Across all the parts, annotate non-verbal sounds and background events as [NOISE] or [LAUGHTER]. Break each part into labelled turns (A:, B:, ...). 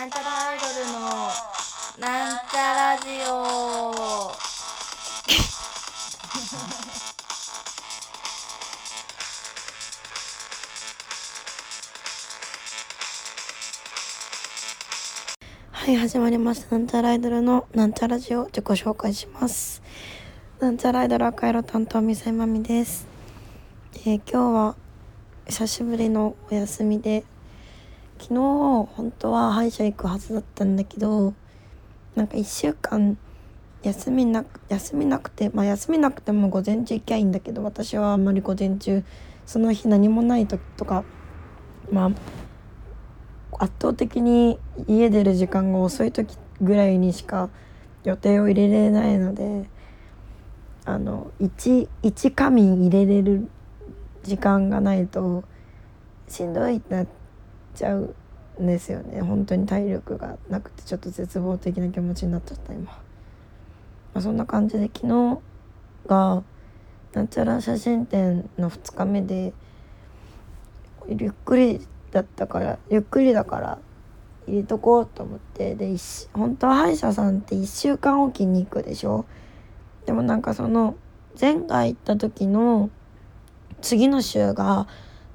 A: なんちゃらアイドルのなんちゃラジオ。はい始まりました。なんちゃらアイドルのなんちゃラジオ。自己紹介します。なんちゃらアイドル赤色担当みさいまみです、えー今日は久しぶりのお休みで昨日本当は歯医者行くはずだったんだけどなんか1週間休みなく休みなくてまあ休みなくても午前中行きゃいいんだけど私はあんまり午前中その日何もない時とかまあ圧倒的に家出る時間が遅い時ぐらいにしか予定を入れれないのであの1一仮眠入れれる時間がないとしんどいってなってちゃうんですよね。本当に体力がなくてちょっと絶望的な気持ちになっちゃった今、まあ、そんな感じで昨日がなんちゃら写真展の2日目でゆっくりだったからゆっくりだから入れとこうと思ってで本当は歯医者さんって1週間おきに行くでしょ？でもなんかその前回行った時の次の週が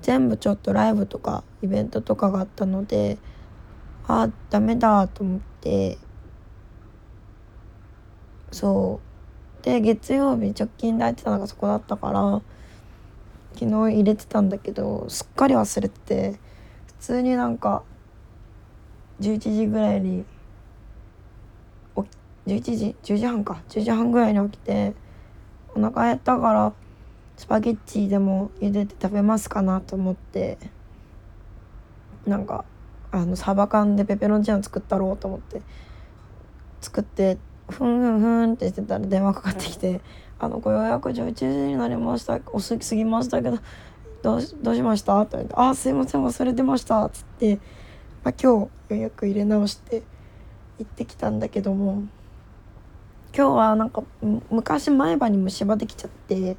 A: 全部ちょっとライブとかイベントとかがあったのであダメだと思って。そう。で月曜日直近で空いてたのがそこだったから昨日入れてたんだけどすっかり忘れてて普通になんか11時ぐらいに11時10時半か。10時半ぐらいに起きてお腹減ったからスパゲッチでも茹でて食べますかなと思ってなんかあのサバ缶でペペロンチーノ作ったろうと思って作ってふんふんふんってしてたら電話かかってきて「あのご予約11時になりました遅すぎましたけどどうしどうしました?」って言われて「あすいません忘れてました」っつって、まあ、今日予約入れ直して行ってきたんだけども今日はなんかむ昔前歯に虫歯できちゃって。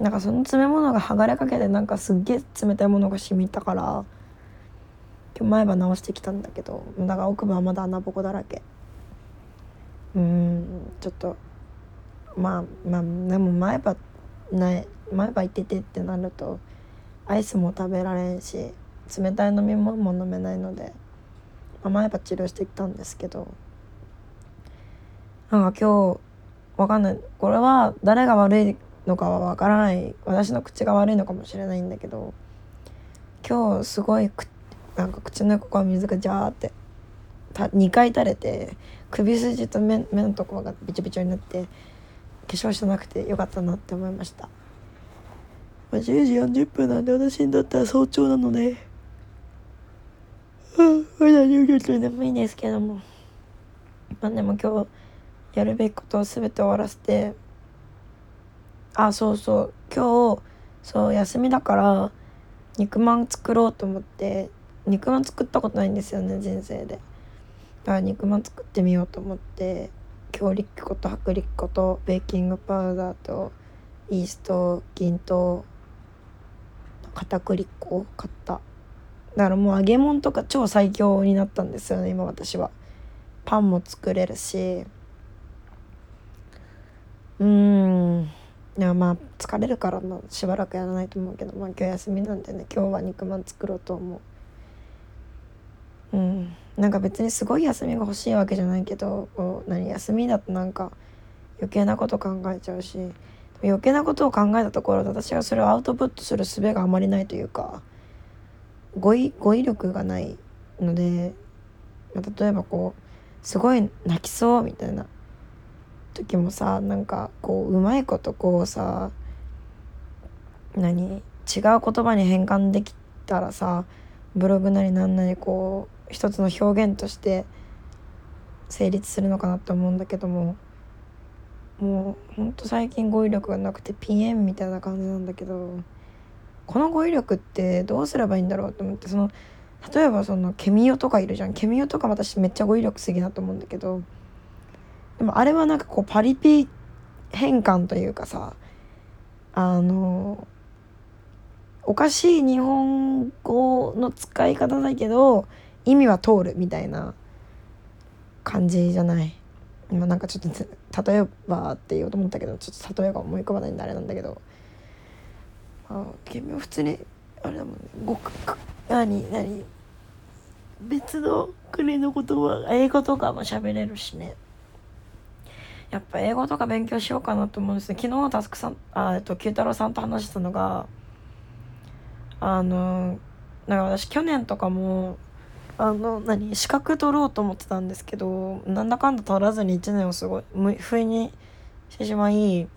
A: なんかその詰め物が剥がれかけてなんかすっげえ冷たいものが染みたから今日前歯直してきたんだけどだから奥歯はまだ穴ぼこだらけ。うんちょっとまあまあでも前歯ない前歯いててってなるとアイスも食べられんし冷たい飲み物も飲めないので、まあ、前歯治療してきたんですけどなんか今日わかんない。これは誰が悪いのかはわからない。私の口が悪いのかもしれないんだけど今日すごいくなんか口の横から水がジャーってた2回垂れて首筋と目目のところがびちょびちょになって化粧してなくてよかったなって思いました、まあ、10時40分なんで私にとっては早朝なので。うんまだ入居中眠いんですけども。まあでも今日やるべきことを全て終わらせてあそうそう。今日そう休みだから肉まん作ろうと思って肉まん作ったことないんですよね人生で。だから肉まん作ってみようと思って強力粉と薄力粉とベーキングパウダーとイースト銀糖片栗粉を買った。だからもう揚げ物とか超最強になったんですよね今私は。パンも作れるし。うん。いやまあ疲れるからまあしばらくやらないと思うけどまあ今日休みなんでね今日は肉まん作ろうと思う。うん。なんか別にすごい休みが欲しいわけじゃないけどこう何休みだとなんか余計なこと考えちゃうし余計なことを考えたところで私はそれをアウトプットする術があまりないというか語彙語彙力がないので、ま、例えばこうすごい泣きそうみたいな時もさなんかこううまいことこうさ何違う言葉に変換できたらさブログなりなんなりこう一つの表現として成立するのかなって思うんだけどももうほんと最近語彙力がなくてピエンみたいな感じなんだけどこの語彙力ってどうすればいいんだろうと思ってその例えばそのケミオとかいるじゃん。ケミオとか私めっちゃ語彙力すぎだと思うんだけどでもあれはなんかこうパリピ変換というかさあのおかしい日本語の使い方だけど意味は通るみたいな感じじゃない？今なんかちょっと例えばって言おうと思ったけどちょっと例えが思い浮かばないんであれなんだけど。あ君は普通にあれだもんね。ごく何何？別の国の言葉英語とかも喋れるしね。やっぱ英語とか勉強しようかなと思うんですね。昨日タスクさんあえっと九太郎さんと話したのがあのなんか私去年とかもあの何資格取ろうと思ってたんですけどなんだかんだ取らずに1年をすごい不意にしてしまい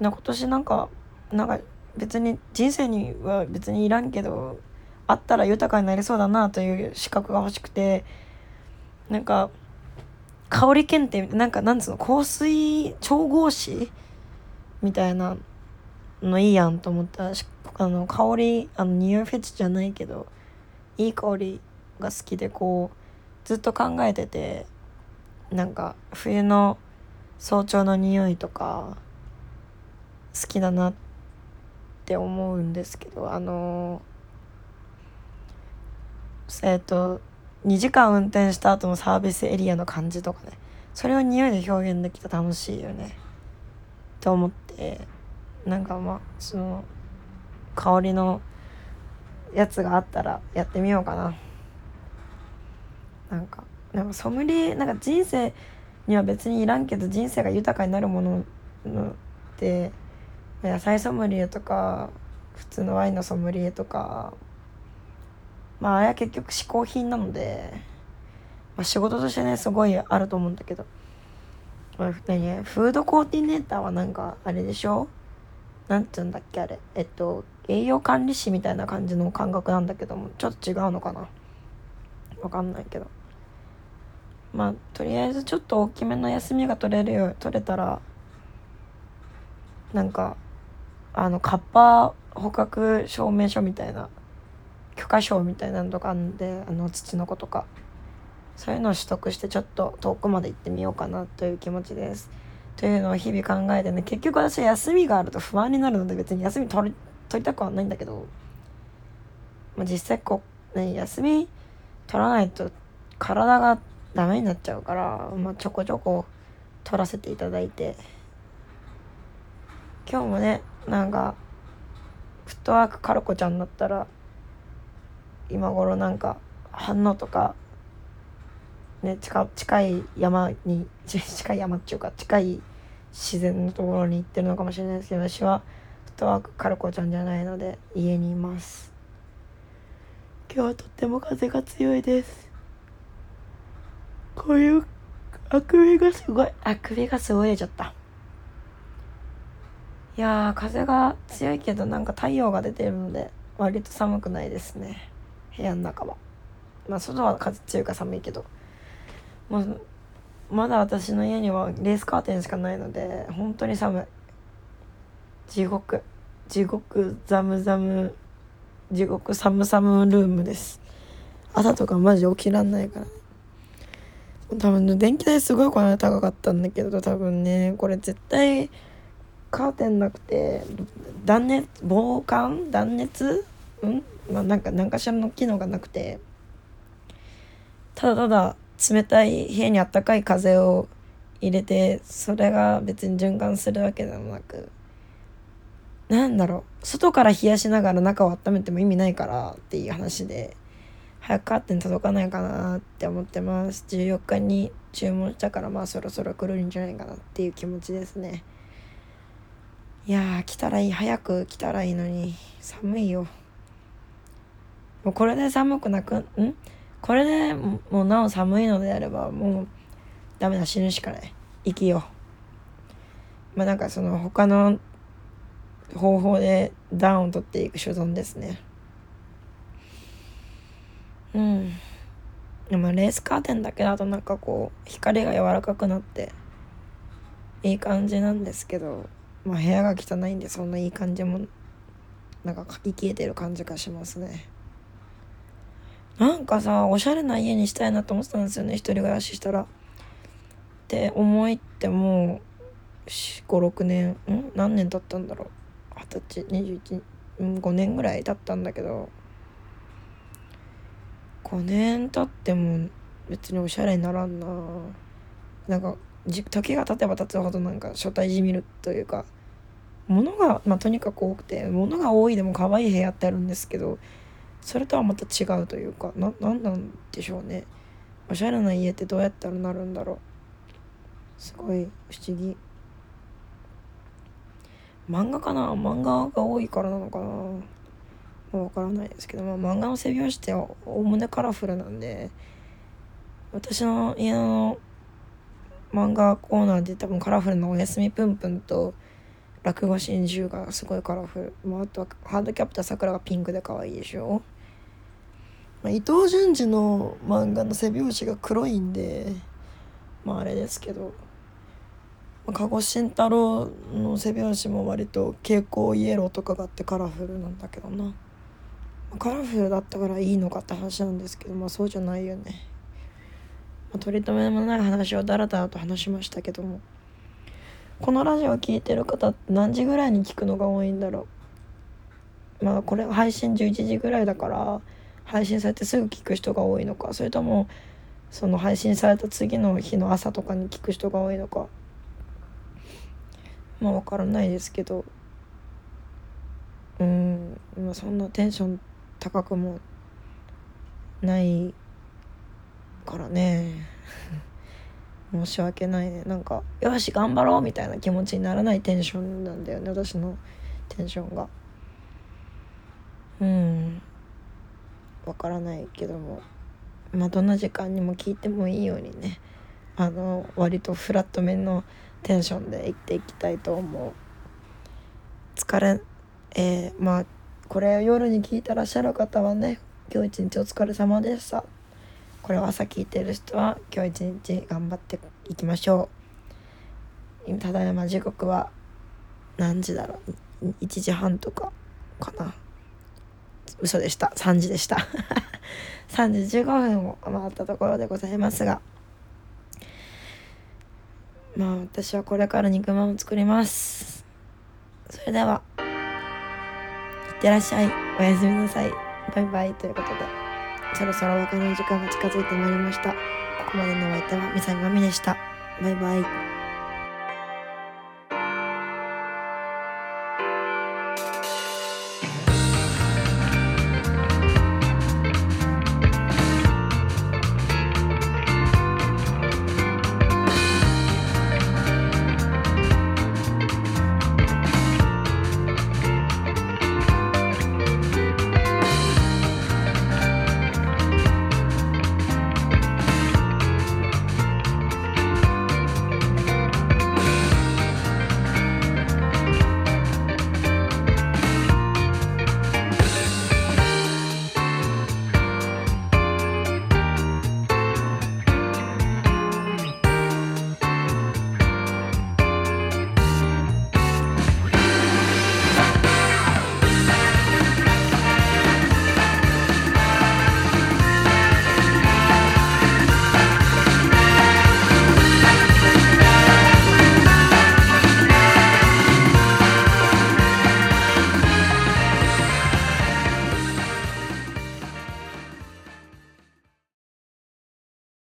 A: な今年なんかなんか別に人生には別にいらんけどあったら豊かになりそうだなという資格が欲しくてなんか香り検定なんかなんつうの香水調合師みたいなのいいやんと思った。あの香りあの匂いフェチじゃないけどいい香りが好きでこうずっと考えててなんか冬の早朝の匂いとか好きだなって思うんですけどあのえっ、と2時間運転した後のサービスエリアの感じとかね。それを匂いで表現できたら楽しいよね。と思ってなんかまあその香りのやつがあったらやってみようかな。なんかなんかソムリエなんか人生には別にいらんけど人生が豊かになるものって野菜ソムリエとか普通のワインのソムリエとかまああれは結局嗜好品なので、まあ、仕事としてねすごいあると思うんだけど、まあ、何？フードコーディネーターはなんかあれでしょ？なんて言うんだっけあれ。えっと栄養管理士みたいな感じの感覚なんだけどもちょっと違うのかな？わかんないけど。まあとりあえずちょっと大きめの休みが取れるよ取れたらなんかあのカッパ捕獲証明書みたいな許可証みたいなのとかあるんであの土の子とか。そういうのを取得してちょっと遠くまで行ってみようかなという気持ちです。というのを日々考えてね結局私は休みがあると不安になるので別に休み取り取りたくはないんだけど、まあ、実際こう、ね、休み取らないと体がダメになっちゃうから、まあ、ちょこちょこ取らせていただいて。今日もねなんかフットワークカルコちゃんだったら今頃なんか反応とか、ね、近近い山に [LAUGHS] 近い山っていうか近い自然のところに行ってるのかもしれないですけど私はフットワークカルコちゃんじゃないので家にいます。今日はとっても風が強いです。こういうあくびがすごい。あくびがすごい出ちゃった。いや風が強いけどなんか太陽が出てるので割と寒くないですね部屋の中は。まあ外は風強いか寒いけど。もうまだ私の家にはレースカーテンしかないので本当に寒い。地獄。地獄ザムザム。地獄サムサムルームです。朝とかマジ起きらんないから。多分電気代すごいこの間高かったんだけど多分ねこれ絶対カーテンなくて断熱防寒？断熱？うん？まあ、なんか何かしらの機能がなくて。ただただ冷たい部屋にあったかい風を入れてそれが別に循環するわけでもなくなんだろう。外から冷やしながら中を温めても意味ないからっていう話で早くカーテン届かないかなって思ってます。14日に注文したからまあそろそろ来るんじゃないかなっていう気持ちですね。いや来たらいい。早く来たらいいのに。寒いよ。もうこれで寒くなくん？これでもうなお寒いのであればもうダメだ死ぬしかない。生きよう。まあなんかその他の方法で暖を取っていく所存ですね。うん。でもレースカーテンだけだとなんかこう光が柔らかくなっていい感じなんですけどまあ部屋が汚いんでそんないい感じもなんかかき消えてる感じがしますね。なんかさおしゃれな家にしたいなと思ってたんですよね一人暮らししたら。って思いってもう56年ん？何年経ったんだろう。二十歳21 5年ぐらい経ったんだけど。5年経っても別におしゃれにならんな。なんか時が経てば経つほどなんか初対じみるというか物が、まあ、とにかく多くて物が多いでも可愛い部屋ってあるんですけどそれとはまた違うというかななんなんでしょうね。おしゃれな家ってどうやったらなるんだろう。すごい不思議。漫画かな？漫画が多いからなのかな？わ、まからないですけど、まあ、漫画の背拍子っておおむねカラフルなんで私の家の漫画コーナーで多分カラフルなおやすみぷんぷんと落語真珠がすごいカラフル、まあ、あとはハードキャプターさくらがピンクで可愛いでしょ、まあ、伊藤潤二の漫画の背拍子が黒いんでまああれですけど。鹿児慎太郎の背拍子も割と蛍光イエローとかがあってカラフルなんだけどな。カラフルだったからいいのかって話なんですけどまあそうじゃないよね、まあ、取り留めもない話をダラダラと話しましたけども。このラジオ聴いてる方って何時ぐらいに聞くのが多いんだろう？まあこれ配信11時ぐらいだから配信されてすぐ聞く人が多いのか。それともその配信された次の日の朝とかに聞く人が多いのか。まあ分からないですけど。うんまあそんなテンション高くもないからね。申し訳ないね。なんかよし頑張ろうみたいな気持ちにならないテンションなんだよね。私のテンションが。うん。わからないけども。まあどんな時間にも聞いてもいいようにね。あの割とフラット面のテンションでいっていきたいと思う。疲れえー、まあこれを夜に聞いてらっしゃる方はね今日一日お疲れ様でした。これを朝聞いてる人は今日一日頑張っていきましょう。ただいま時刻は何時だろう？1時半とかかな。嘘でした。3時でした。[LAUGHS] 3時15分を回ったところでございますが。まあ私はこれから肉まんを作ります。それではいってらっしゃい。おやすみなさい。バイバイということで。そろそろお別れの時間が近づいてまいりました。ここまでのお相手はみさみまみでした。バイバイ。